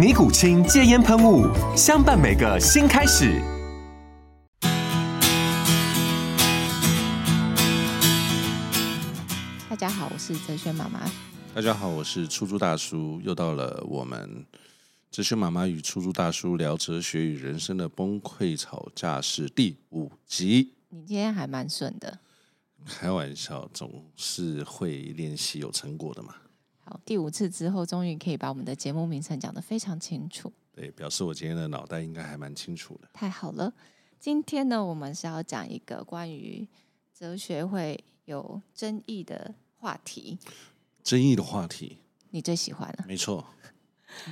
尼古清戒烟喷雾，相伴每个新开始。大家好，我是哲轩妈妈。大家好，我是出租大叔。又到了我们哲轩妈妈与出租大叔聊哲学与人生的崩溃吵架是第五集。你今天还蛮顺的。开玩笑，总是会练习有成果的嘛。第五次之后，终于可以把我们的节目名称讲得非常清楚。对，表示我今天的脑袋应该还蛮清楚的。太好了，今天呢，我们是要讲一个关于哲学会有争议的话题。争议的话题，你最喜欢了？没错。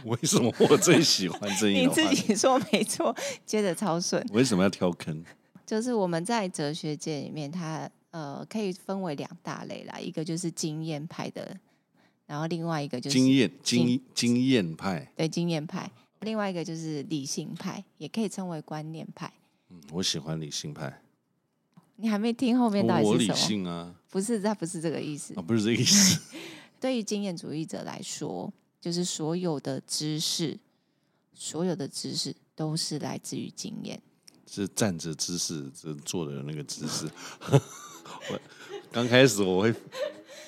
为什么我最喜欢争议的 话题？你自己说没错，接着超顺。为什么要挑坑？就是我们在哲学界里面，它呃可以分为两大类啦，一个就是经验派的。然后另外一个就是经验经经验派，对经验派。另外一个就是理性派，也可以称为观念派。嗯，我喜欢理性派。你还没听后面到底是什么？我理性啊，不是，他不是这个意思。哦，不是这个意思。对于经验主义者来说，就是所有的知识，所有的知识都是来自于经验。是站着姿势，是坐的那个姿势。我刚开始我会。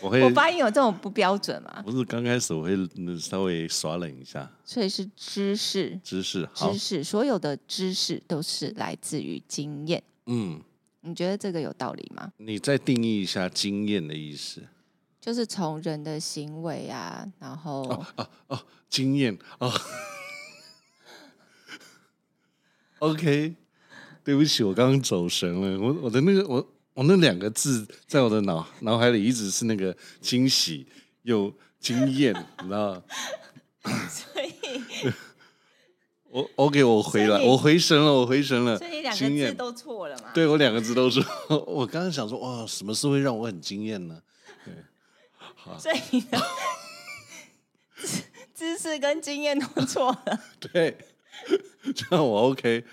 我会，我发音有这种不标准吗？不是，刚开始我会稍微耍冷一下。所以是知识，知识，知识，所有的知识都是来自于经验。嗯，你觉得这个有道理吗？你再定义一下经验的意思，就是从人的行为啊，然后哦哦哦，经验哦。OK，对不起，我刚刚走神了，我我的那个我。我、哦、那两个字在我的脑脑海里一直是那个惊喜又惊艳，你知道 所以，我 OK，我回来，我回神了，我回神了。所以两个字都错了嘛？对，我两个字都错。我刚刚想说，哇，什么事会让我很惊艳呢？对，好。所以 知识跟经验都错了。对，这样我 OK。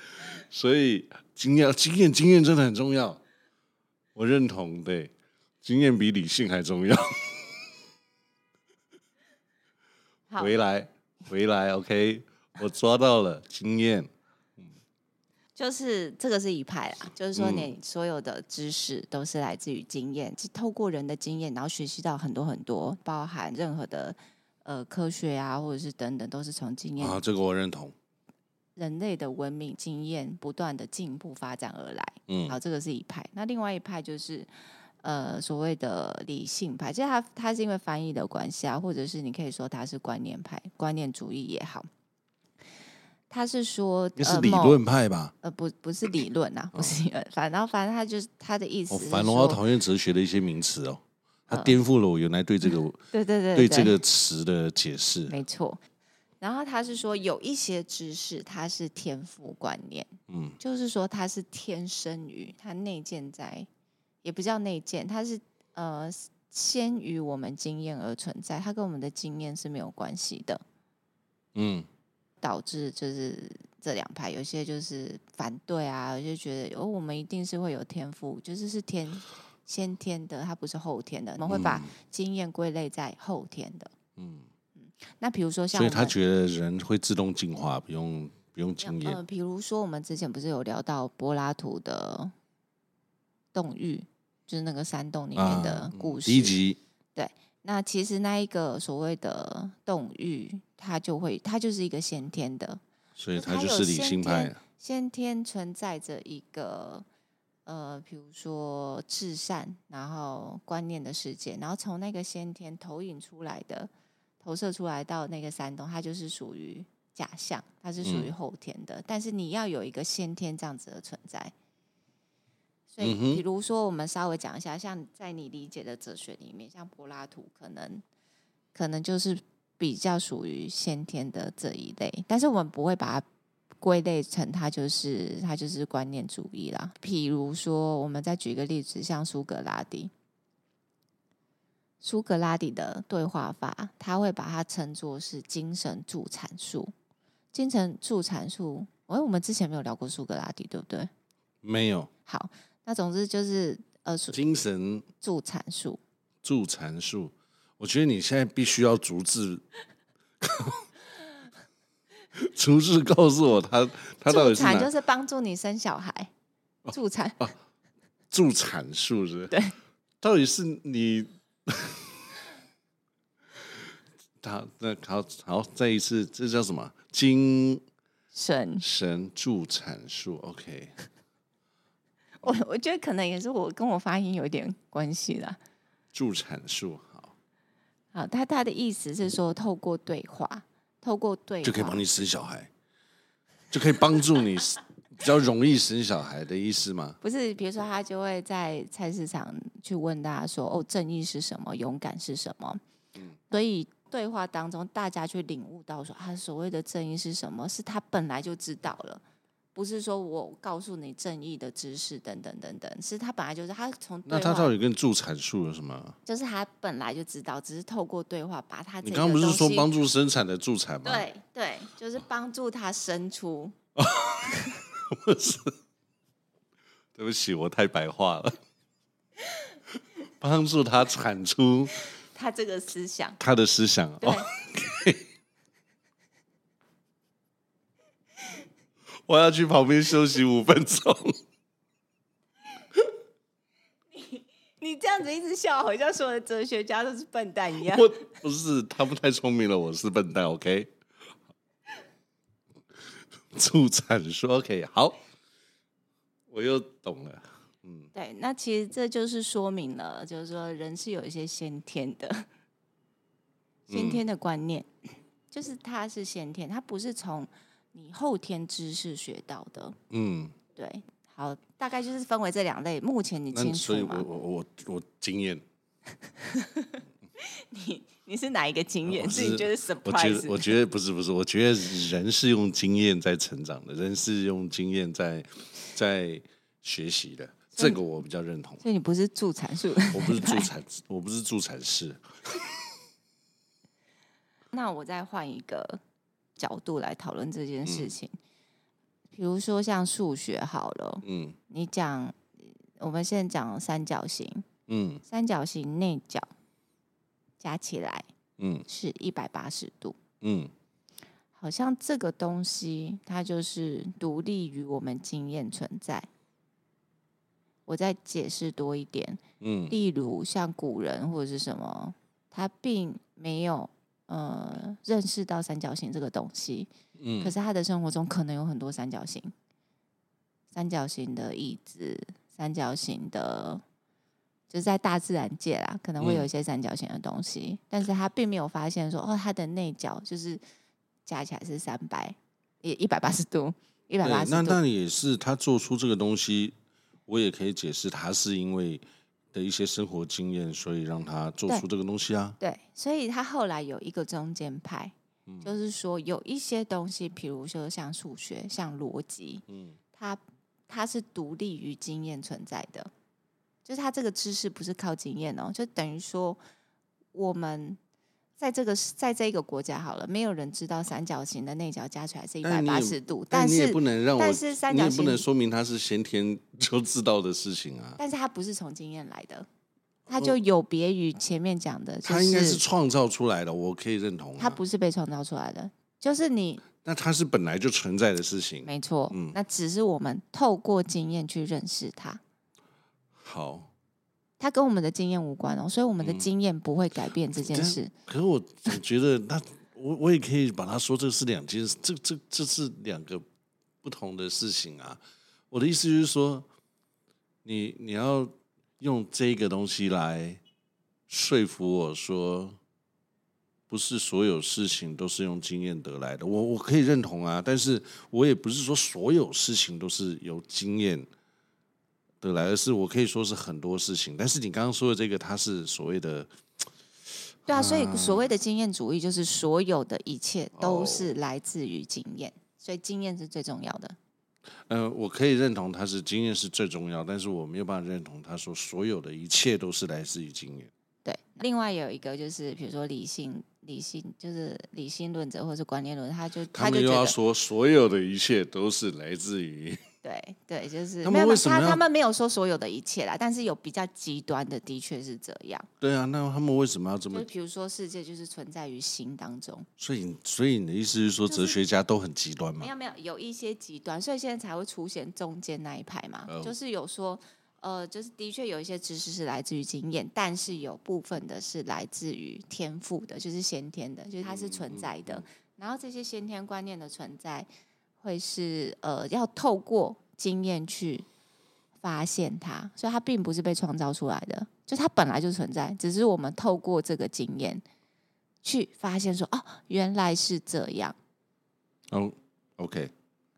所以经验、经验、经验真的很重要。我认同，对，经验比理性还重要。回来，回来，OK，我抓到了经验。就是这个是一派啊，就是说你所有的知识都是来自于经验，是、嗯、透过人的经验，然后学习到很多很多，包含任何的呃科学啊，或者是等等，都是从经验。啊，这个我认同。人类的文明经验不断的进步发展而来，嗯，好，这个是一派。那另外一派就是，呃，所谓的理性派，其实它它是因为翻译的关系啊，或者是你可以说它是观念派、观念主义也好。他是说，那是理论派吧？呃，不，不是理论啊，不是，反正反正他就是他的意思。反正我讨厌哲学的一些名词哦，他颠覆了我原来对这个 对对对对这个词的解释。没错。然后他是说，有一些知识它是天赋观念，嗯，就是说它是天生于它内建在，也不叫内建，它是呃先于我们经验而存在，它跟我们的经验是没有关系的，嗯，导致就是这两派有些就是反对啊，有些觉得哦，我们一定是会有天赋，就是是天先天的，它不是后天的，我们会把。经验归类在后天的，嗯。那比如说像，所以他觉得人会自动进化，不用不用经验。呃，比如说我们之前不是有聊到柏拉图的洞諭，就是那个山洞里面的故事。第一集。对，那其实那一个所谓的洞諭，它就会，它就是一个先天的，所以它就是理性派。先天存在着一个呃，比如说至善，然后观念的世界，然后从那个先天投影出来的，投射出来到那个山洞，它就是属于假象，它是属于后天的。嗯、但是你要有一个先天这样子的存在。所以，比如说，我们稍微讲一下，像在你理解的哲学里面，像柏拉图，可能可能就是比较属于先天的这一类，但是我们不会把它归类成它就是它就是观念主义啦。比如说，我们再举一个例子，像苏格拉底，苏格拉底的对话法，他会把它称作是精神助产术。精神助产术，哎，我们之前没有聊过苏格拉底，对不对？没有。好。那总之就是呃，精神助产术，助产术。我觉得你现在必须要逐字，逐字告诉我他他到底是哪？就是帮助你生小孩，助产啊，助产术是是？对，到底是你？好，那好好再一次，这叫什么？精神神助产术，OK。我我觉得可能也是我跟我发音有一点关系啦。助产术好，好，他他的意思是说，透过对话，透过对话就可以帮你生小孩，就可以帮助你 比较容易生小孩的意思吗？不是，比如说他就会在菜市场去问大家说：“哦，正义是什么？勇敢是什么？”嗯，所以对话当中，大家去领悟到说，他所谓的正义是什么？是他本来就知道了。不是说我告诉你正义的知识等等等等，是他本来就是他从那他到底跟助产术有什么？就是他本来就知道，只是透过对话把他。你刚刚不是说帮助生产的助产吗？对对，就是帮助他生出。不是，对不起，我太白话了。帮助他产出他这个思想，他的思想。对。我要去旁边休息五分钟。你你这样子一直笑，好像所有的哲学家都是笨蛋一样。我不是，他们太聪明了，我是笨蛋。OK，助产说 OK 好，我又懂了。嗯，对，那其实这就是说明了，就是说人是有一些先天的，先天的观念，嗯、就是他是先天，他不是从。你后天知识学到的，嗯，对，好，大概就是分为这两类。目前你清楚吗？所以我我我我经验，你你是哪一个经验？是你觉得 surprise？我觉得我觉得不是不是，我觉得人是用经验在成长的，人是用经验在在学习的，这个我比较认同。所以你不是助产术，我不是助产，我不是助产师。那我再换一个。角度来讨论这件事情，嗯、比如说像数学好了，嗯，你讲，我们现在讲三角形，嗯，三角形内角加起来，嗯，是一百八十度，嗯，好像这个东西它就是独立于我们经验存在。我再解释多一点，嗯，例如像古人或者是什么，他并没有。呃，认识到三角形这个东西，嗯，可是他的生活中可能有很多三角形，三角形的椅子，三角形的，就是在大自然界啦，可能会有一些三角形的东西，嗯，但是他并没有发现说，哦，它的内角就是加起来是三百，也一百八十度，一百八十度。那那也是他做出这个东西，我也可以解释，他是因为。的一些生活经验，所以让他做出这个东西啊。对，所以他后来有一个中间派，嗯、就是说有一些东西，比如说像数学、像逻辑，嗯，它它是独立于经验存在的，就是他这个知识不是靠经验哦，就等于说我们。在这个在这个国家好了，没有人知道三角形的内角加起来是一百八十度，但是你也不能让我，但是三角形你也不能说明它是先天 就知道的事情啊。但是它不是从经验来的，它就有别于前面讲的，就是，它应该是创造出来的，我可以认同。它不是被创造出来的，就是你。那它是本来就存在的事情，没错。嗯，那只是我们透过经验去认识它。好。它跟我们的经验无关哦，所以我们的经验不会改变这件事。嗯、可是我总觉得，那我我也可以把它说，这是两件事，这这这是两个不同的事情啊。我的意思就是说，你你要用这个东西来说服我说，不是所有事情都是用经验得来的。我我可以认同啊，但是我也不是说所有事情都是由经验得来，而是我可以说是很多事情。但是你刚刚说的这个，它是所谓的。对啊，所以所谓的经验主义就是所有的一切都是来自于经验，所以经验是最重要的。嗯、呃，我可以认同他是经验是最重要，但是我没有办法认同他说所有的一切都是来自于经验。对，另外有一个就是比如说理性，理性就是理性论者或者是观念论，他就他就又要说所有的一切都是来自于。对对，就是他们为什么他他们没有说所有的一切啦，但是有比较极端的，的确是这样。对啊，那他们为什么要这么？就比如说，世界就是存在于心当中。所以，所以你的意思是说，哲学家都很极端吗？没有没有，有一些极端，所以现在才会出现中间那一派嘛。Oh. 就是有说，呃，就是的确有一些知识是来自于经验，但是有部分的是来自于天赋的，就是先天的，就是它是存在的。嗯嗯嗯。然后这些先天观念的存在。会是呃，要透过经验去发现它，所以它并不是被创造出来的，就它本来就存在，只是我们透过这个经验去发现说，哦，原来是这样。哦，OK，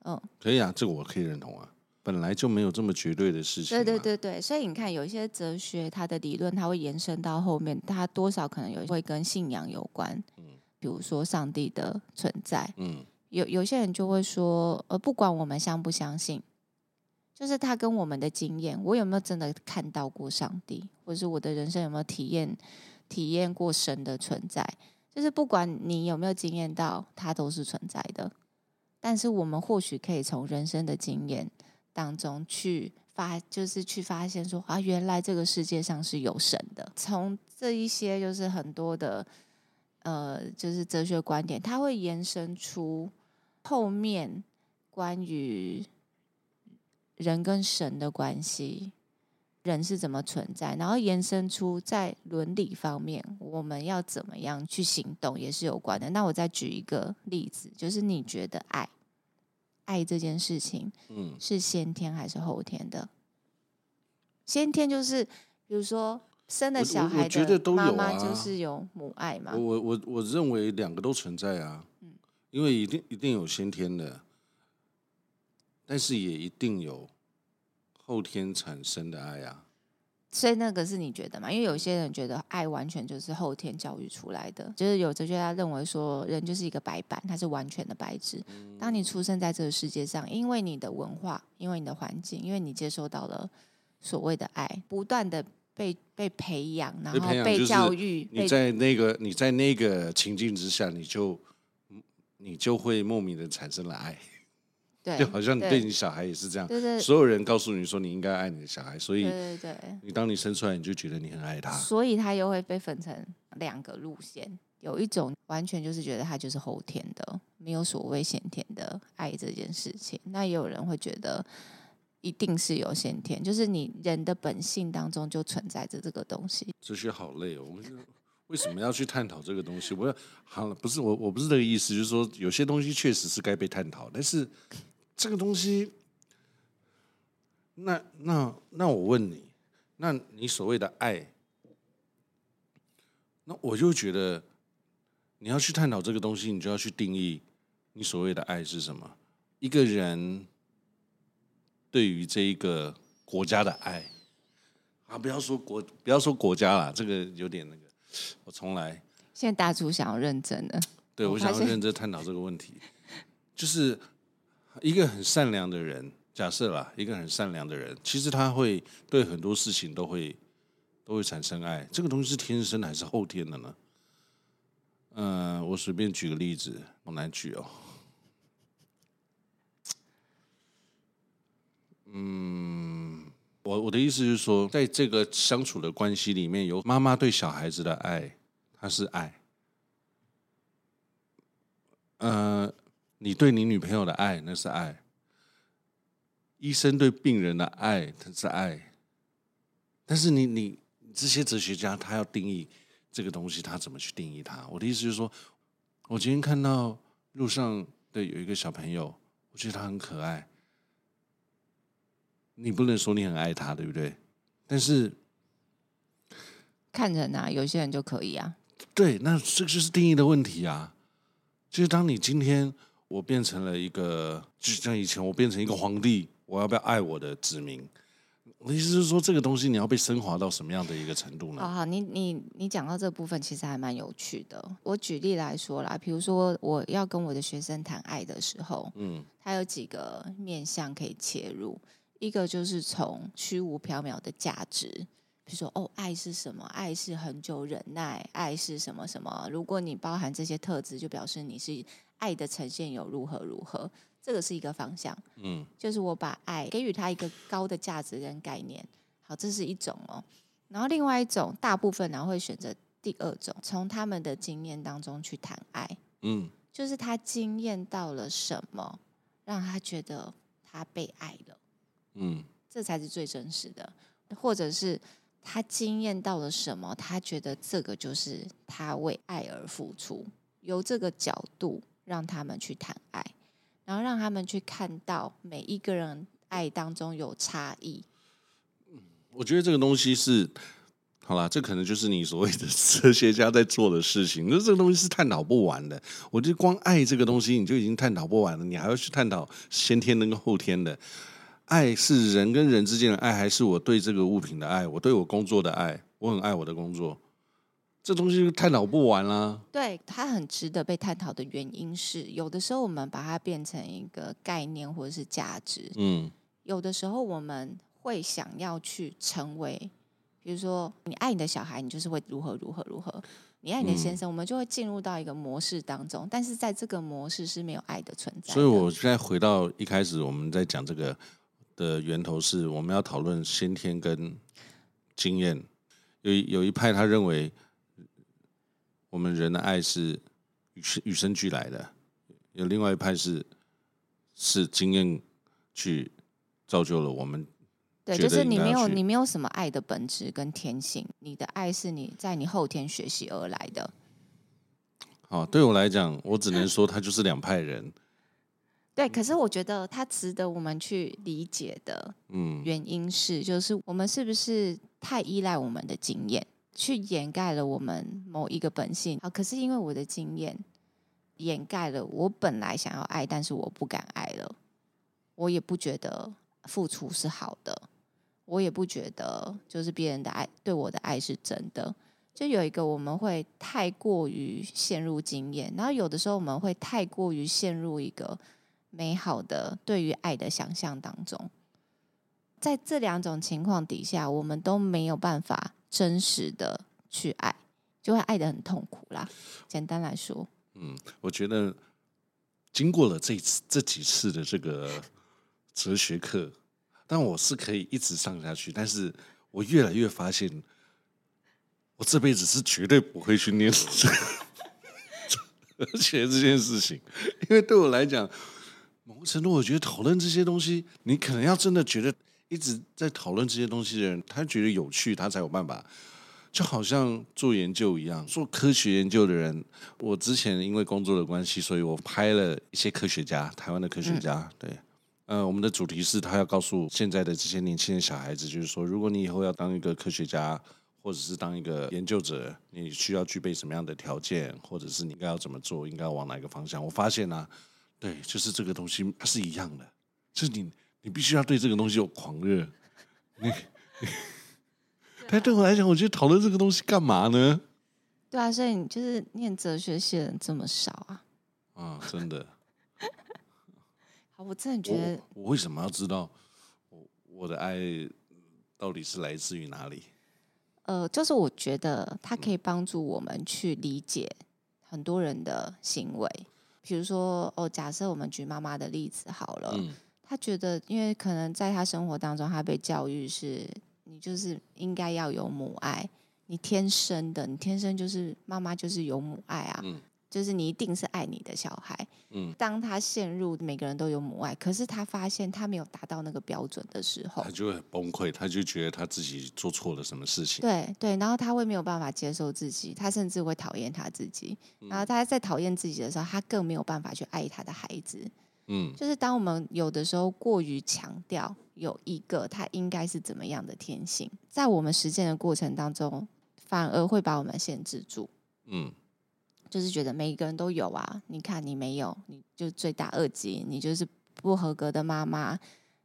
嗯，可以啊，这个我可以认同啊，本来就没有这么绝对的事情。对对对对，所以你看，有一些哲学它的理论，它会延伸到后面，它多少可能有会跟信仰有关，嗯，比如说上帝的存在，嗯。有有些人就会说，呃，不管我们相不相信，就是他跟我们的经验，我有没有真的看到过上帝，或者是我的人生有没有体验体验过神的存在，就是不管你有没有经验到，它都是存在的。但是我们或许可以从人生的经验当中去发，就是去发现说，啊，原来这个世界上是有神的。从这一些就是很多的，呃，就是哲学观点，它会延伸出。后面关于人跟神的关系，人是怎么存在，然后延伸出在伦理方面，我们要怎么样去行动，也是有关的。那我再举一个例子，就是你觉得爱，爱这件事情，嗯，是先天还是后天的？先天就是，比如说生的小孩的妈妈就是有母爱嘛。我我我我认为两个都存在啊。因为一定一定有先天的，但是也一定有后天产生的爱啊。所以那个是你觉得吗？因为有些人觉得爱完全就是后天教育出来的，就是有哲学家认为说，人就是一个白板，它是完全的白纸。当你出生在这个世界上，因为你的文化，因为你的环境，因为你接受到了所谓的爱，不断的被被培养，然后被教育。你在那个你在那个情境之下，你就。你就会莫名的产生了爱，对，就好像你对。你小孩也是这样，对对。对，所有人告诉你说你应该爱你的小孩，所以，对对对，你当你生出来，你就觉得你很爱他，所以他又会被分成两个路线，有一种完全就是觉得他就是后天的，没有所谓先天的爱这件事情，那也有人会觉得一定是有先天，就是你人的本性当中就存在着这个东西。这些好累哦，我为什么要去探讨这个东西？我要好了，不是我，我不是这个意思，就是说有些东西确实是该被探讨，但是这个东西，那那那我问你，那你所谓的爱，那我就觉得你要去探讨这个东西，你就要去定义你所谓的爱是什么？一个人对于这一个国家的爱啊，不要说国，不要说国家啦，这个有点那个。我从来，现在大厨想要认真的，对，我想要认真探讨这个问题，就是一个很善良的人，假设啦，一个很善良的人，其实他会对很多事情都会都会产生爱，这个东西是天生的还是后天的呢？嗯、呃，我随便举个例子，好难举哦。嗯。我我的意思是说，在这个相处的关系里面，有妈妈对小孩子的爱，他是爱。呃，你对你女朋友的爱，那是爱。医生对病人的爱，他是爱。但是你你这些哲学家，他要定义这个东西，他怎么去定义它？我的意思就是说，我今天看到路上的有一个小朋友，我觉得他很可爱。你不能说你很爱他，对不对？但是看人啊，有些人就可以啊。对，那这个就是定义的问题啊。就是当你今天我变成了一个，就像以前我变成一个皇帝，我要不要爱我的子民？我的意思是说，这个东西你要被升华到什么样的一个程度呢？好好，你你你讲到这部分，其实还蛮有趣的。我举例来说啦，比如说我要跟我的学生谈爱的时候，嗯，他有几个面向可以切入，一个就是从虚无缥缈的价值，比如说哦，爱是什么？爱是恒久忍耐，爱是什么什么？如果你包含这些特质，就表示你是爱的呈现有如何如何。这个是一个方向，嗯，就是我把爱给予他一个高的价值跟概念，好，这是一种哦。然后另外一种，大部分然后会选择第二种，从他们的经验当中去谈爱，嗯，就是他经验到了什么，让他觉得他被爱了，嗯，这才是最真实的，或者是他惊艳到了什么，他觉得这个就是他为爱而付出，由这个角度让他们去谈爱。然后让他们去看到每一个人爱当中有差异。我觉得这个东西是，好啦，这可能就是你所谓的哲学家在做的事情。那这个东西是探讨不完的。我觉得光爱这个东西你就已经探讨不完了，你还要去探讨先天的跟后天的。爱是人跟人之间的爱，还是我对这个物品的爱？我对我工作的爱？我很爱我的工作。这东西探讨不完啦。对，它很值得被探讨的原因是，有的时候我们把它变成一个概念或者是价值。嗯，有的时候我们会想要去成为，比如说你爱你的小孩，你就是会如何如何如何；你爱你的先生，我们就会进入到一个模式当中。但是在这个模式是没有爱的存在的。所以我现在回到一开始我们在讲这个的源头，是我们要讨论先天跟经验。有有一派他认为。我们人的爱是与生与生俱来的，有另外一派是是经验去造就了我们。对，就是你没有你没有什么爱的本质跟天性，你的爱是你在你后天学习而来的。好，对我来讲，我只能说他就是两派人。对，可是我觉得它值得我们去理解的，嗯，原因是就是我们是不是太依赖我们的经验？去掩盖了我们某一个本性。啊，可是因为我的经验掩盖了我本来想要爱，但是我不敢爱了。我也不觉得付出是好的，我也不觉得就是别人的爱对我的爱是真的。就有一个我们会太过于陷入经验，然后有的时候我们会太过于陷入一个美好的对于爱的想象当中。在这两种情况底下，我们都没有办法。真实的去爱，就会爱得很痛苦啦。简单来说，嗯，我觉得经过了这次这几次的这个哲学课，但我是可以一直上下去。但是我越来越发现，我这辈子是绝对不会去念 哲学这件事情，因为对我来讲，某个程度，我觉得讨论这些东西，你可能要真的觉得。一直在讨论这些东西的人，他觉得有趣，他才有办法。就好像做研究一样，做科学研究的人，我之前因为工作的关系，所以我拍了一些科学家，台湾的科学家。对，呃，我们的主题是他要告诉现在的这些年轻的小孩子，就是说，如果你以后要当一个科学家，或者是当一个研究者，你需要具备什么样的条件，或者是你应该要怎么做，应该要往哪个方向？我发现呢、啊，对，就是这个东西，它是一样的，就是你。你必须要对这个东西有狂热，你，但对我来讲，我觉得讨论这个东西干嘛呢？对啊，所以你就是念哲学系的人这么少啊？啊，真的。好，我真的觉得我，我为什么要知道我我的爱到底是来自于哪里？呃，就是我觉得它可以帮助我们去理解很多人的行为，比如说哦，假设我们举妈妈的例子好了。嗯他觉得，因为可能在她生活当中，她被教育是，你就是应该要有母爱，你天生的，你天生就是妈妈就是有母爱啊，嗯，就是你一定是爱你的小孩。嗯，当他陷入每个人都有母爱，可是他发现他没有达到那个标准的时候，他就会很崩溃，他就觉得他自己做错了什么事情。对对，然后他会没有办法接受自己，他甚至会讨厌他自己。然后他在讨厌自己的时候，他更没有办法去爱他的孩子。嗯，就是当我们有的时候过于强调有一个他应该是怎么样的天性，在我们实践的过程当中，反而会把我们限制住。嗯，就是觉得每一个人都有啊，你看你没有，你就罪大恶极，你就是不合格的妈妈，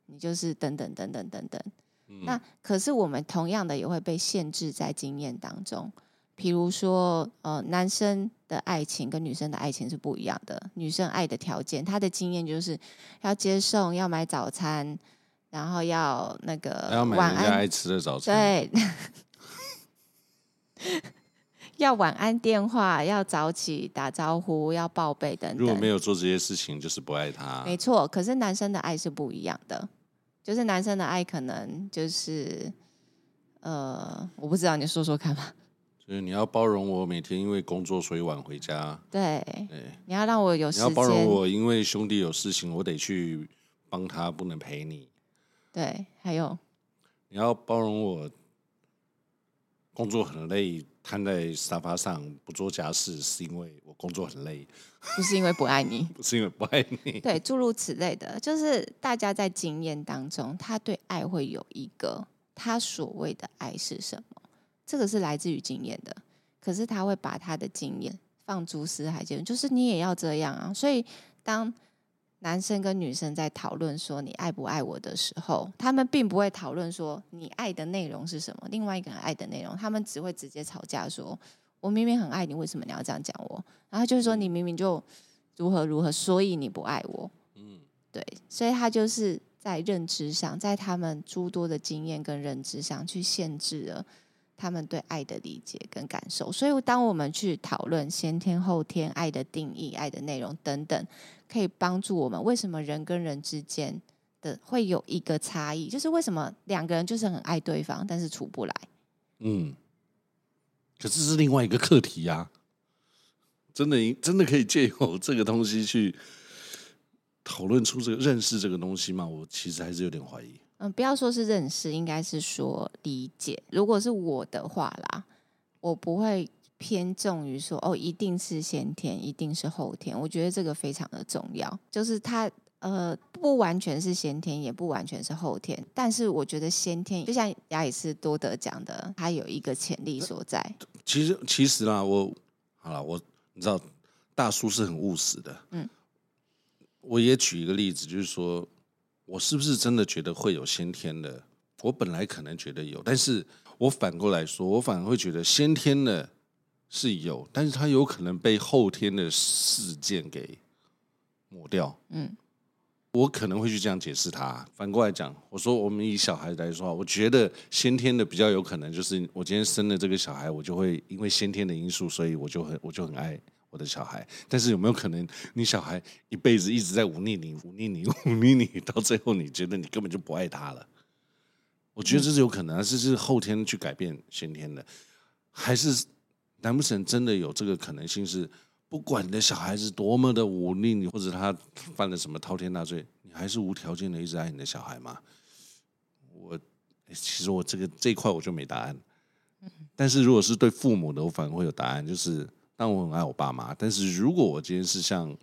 你就是等等等等等等。嗯、那可是我们同样的也会被限制在经验当中。比如说，呃，男生的爱情跟女生的爱情是不一样的。女生爱的条件，她的经验就是要接送，要买早餐，然后要那个要买人家爱吃的早餐，对，要晚安电话，要早起打招呼，要报备等等。如果没有做这些事情，就是不爱他。没错，可是男生的爱是不一样的，就是男生的爱可能就是，呃，我不知道，你说说看吧。就是你要包容我每天因为工作所以晚回家，对，对，你要让我有时间，你要包容我因为兄弟有事情我得去帮他，不能陪你。对，还有你要包容我工作很累，瘫在沙发上不做家事，是因为我工作很累，不是因为不爱你，不是因为不爱你。对，诸如此类的，就是大家在经验当中，他对爱会有一个他所谓的爱是什么？这个是来自于经验的，可是他会把他的经验放诸四海间，就是你也要这样啊。所以当男生跟女生在讨论说你爱不爱我的时候，他们并不会讨论说你爱的内容是什么，另外一个人爱的内容，他们只会直接吵架说：“我明明很爱你，为什么你要这样讲我？”然后就是说你明明就如何如何，所以你不爱我。嗯，对，所以他就是在认知上，在他们诸多的经验跟认知上去限制了。他们对爱的理解跟感受，所以当我们去讨论先天后天爱的定义、爱的内容等等，可以帮助我们为什么人跟人之间的会有一个差异，就是为什么两个人就是很爱对方，但是处不来。嗯，可是是另外一个课题呀、真的真的可以借由这个东西去讨论出这个认识这个东西吗？我其实还是有点怀疑。嗯，不要说是认识，应该是说理解。如果是我的话啦，我不会偏重于说哦，一定是先天，一定是后天。我觉得这个非常的重要，就是它呃不完全是先天，也不完全是后天。但是我觉得先天，就像亚里士多德讲的，它有一个潜力所在。其实，其实啦，我好了，我你知道，大叔是很务实的。嗯，我也举一个例子，就是说。我是不是真的觉得会有先天的？我本来可能觉得有，但是我反过来说，我反而会觉得先天的是有，但是它有可能被后天的事件给抹掉。嗯，我可能会去这样解释它。反过来讲，我说我们以小孩来说，我觉得先天的比较有可能，就是我今天生了这个小孩，我就会因为先天的因素，所以我就很我就很爱。我的小孩，但是有没有可能，你小孩一辈子一直在忤逆你、忤逆你、忤逆你，到最后你觉得你根本就不爱他了？我觉得这是有可能，这是后天去改变先天的，还是难不成真的有这个可能性？是不管你的小孩子多么的忤逆你，或者他犯了什么滔天大罪，你还是无条件的一直爱你的小孩吗？我其实我这个这一块我就没答案。但是如果是对父母的，我反而会有答案，就是。但我很爱我爸妈，但是如果我今天是像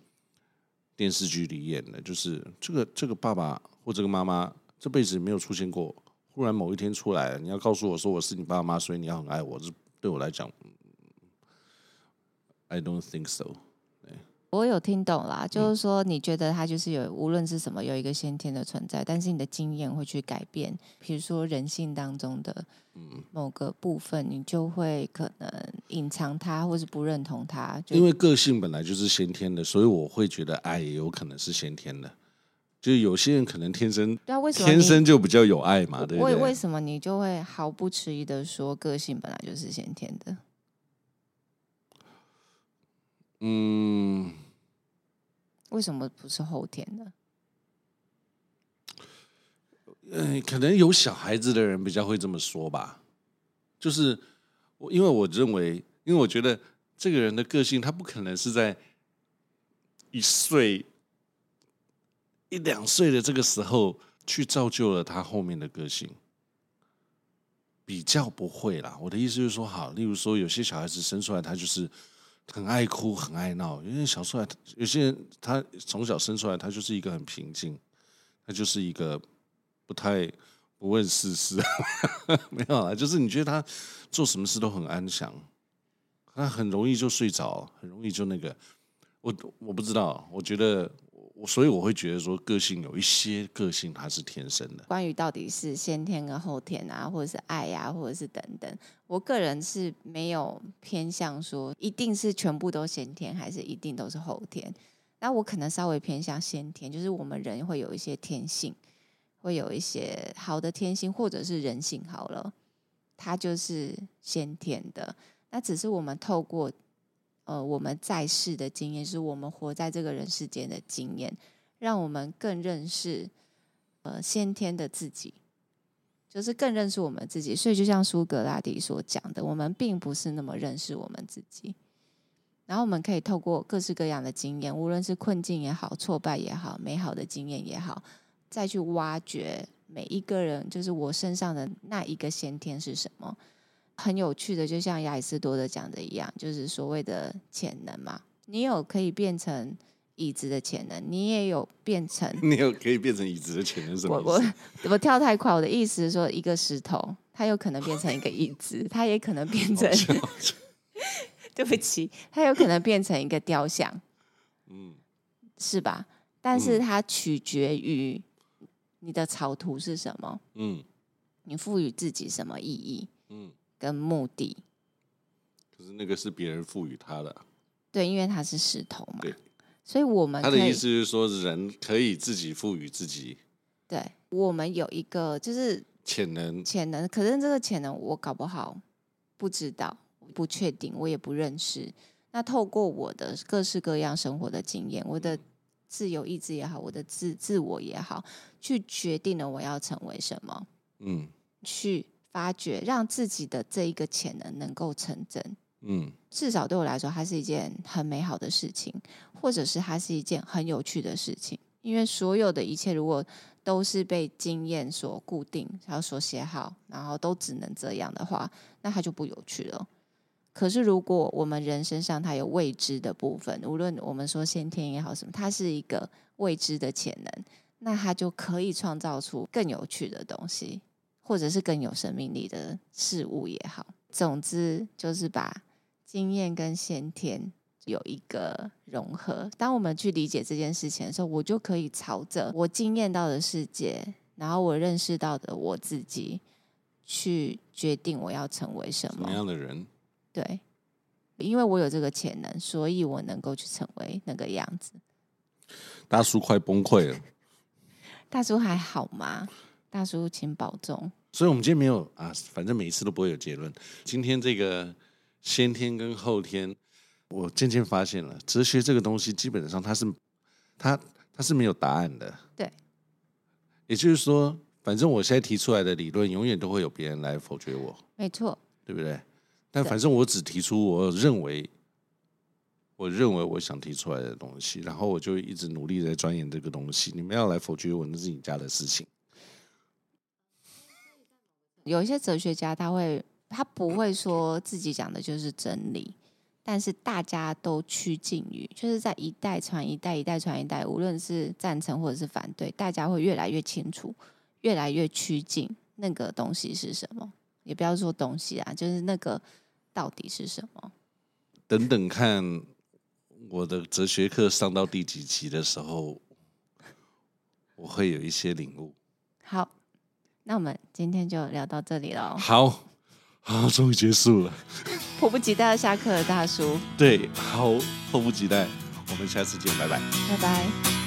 电视剧里演的，就是这个这个爸爸或这个妈妈这辈子没有出现过，忽然某一天出来了，你要告诉我说我是你爸妈，所以你要很爱我，这对我来讲，I don't think so。我有听懂啦，就是说你觉得他就是有，无论是什么，有一个先天的存在，但是你的经验会去改变，比如说人性当中的某个部分，你就会可能隐藏他，或是不认同他。因为个性本来就是先天的，所以我会觉得爱也有可能是先天的。就有些人可能天生，对啊，为什么天生就比较有爱嘛？对不对？为为什么你就会毫不迟疑的说，个性本来就是先天的？嗯，为什么不是后天的？嗯，可能有小孩子的人比较会这么说吧。就是我，因为我认为，因为我觉得这个人的个性，他不可能是在一岁、一两岁的这个时候去造就了他后面的个性，比较不会啦。我的意思就是说，好，例如说，有些小孩子生出来，他就是。很爱哭，很爱闹。因为小时候，有些人他从小生出来，他就是一个很平静，他就是一个不太不问世事，没有啊，就是你觉得他做什么事都很安详，他很容易就睡着，很容易就那个。我我不知道，我觉得。所以我会觉得说，个性有一些个性它是天生的。关于到底是先天跟后天啊，或者是爱呀、或者是等等，我个人是没有偏向说一定是全部都先天，还是一定都是后天。那我可能稍微偏向先天，就是我们人会有一些天性，会有一些好的天性，或者是人性好了，它就是先天的。那只是我们透过。呃，我们在世的经验，是我们活在这个人世间的经验，让我们更认识呃先天的自己，就是更认识我们自己。所以，就像苏格拉底所讲的，我们并不是那么认识我们自己。然后，我们可以透过各式各样的经验，无论是困境也好、挫败也好、美好的经验也好，再去挖掘每一个人，就是我身上的那一个先天是什么。很有趣的，就像亚里士多德讲的一样，就是所谓的潜能嘛。你有可以变成椅子的潜能，你也有变成 你有可以变成椅子的潜能，什么意思？我我我跳太快，我的意思是说，一个石头它有可能变成一个椅子，它也可能变成 对不起，它有可能变成一个雕像，嗯，是吧？但是它取决于你的草图是什么，嗯，你赋予自己什么意义，嗯。跟目的，可是那个是别人赋予他的，对，因为他是石头嘛，对，所以我们他的意思就是说，人可以自己赋予自己，对，我们有一个就是潜能，潜能，可是这个潜能我搞不好不知道，不确定，我也不认识。那透过我的各式各样生活的经验，我的自由意志也好，我的自自我也好，去决定了我要成为什么，嗯，去。发掘，让自己的这一个潜能能够成真，嗯，至少对我来说，它是一件很美好的事情，或者是它是一件很有趣的事情。因为所有的一切，如果都是被经验所固定，然后所写好，然后都只能这样的话，那它就不有趣了。可是，如果我们人身上它有未知的部分，无论我们说先天也好什么，它是一个未知的潜能，那它就可以创造出更有趣的东西。或者是更有生命力的事物也好，总之就是把经验跟先天有一个融合。当我们去理解这件事情的时候，我就可以朝着我经验到的世界，然后我认识到的我自己，去决定我要成为什么，样的人。对，因为我有这个潜能，所以我能够去成为那个样子。大叔快崩溃了。大叔还好吗？大叔，请保重。所以，我们今天没有啊，反正每一次都不会有结论。今天这个先天跟后天，我渐渐发现了，哲学这个东西基本上它是它它是没有答案的。对，也就是说，反正我现在提出来的理论，永远都会有别人来否决我。没错，对不对？但反正我只提出我认为我认为我想提出来的东西，然后我就一直努力在钻研这个东西。你们要来否决我，那是你家的事情。有一些哲学家，他会，他不会说自己讲的就是真理，但是大家都趋近于，就是在一代传一代，一代传一代，无论是赞成或者是反对，大家会越来越清楚，越来越趋近那个东西是什么。也不要说东西啊，就是那个到底是什么。等等看我的哲学课上到第几集的时候，我会有一些领悟。好。那我们今天就聊到这里了。好，好，终于结束了。迫不及待要下课了，大叔。对，好，迫不及待。我们下次见，拜拜。拜拜。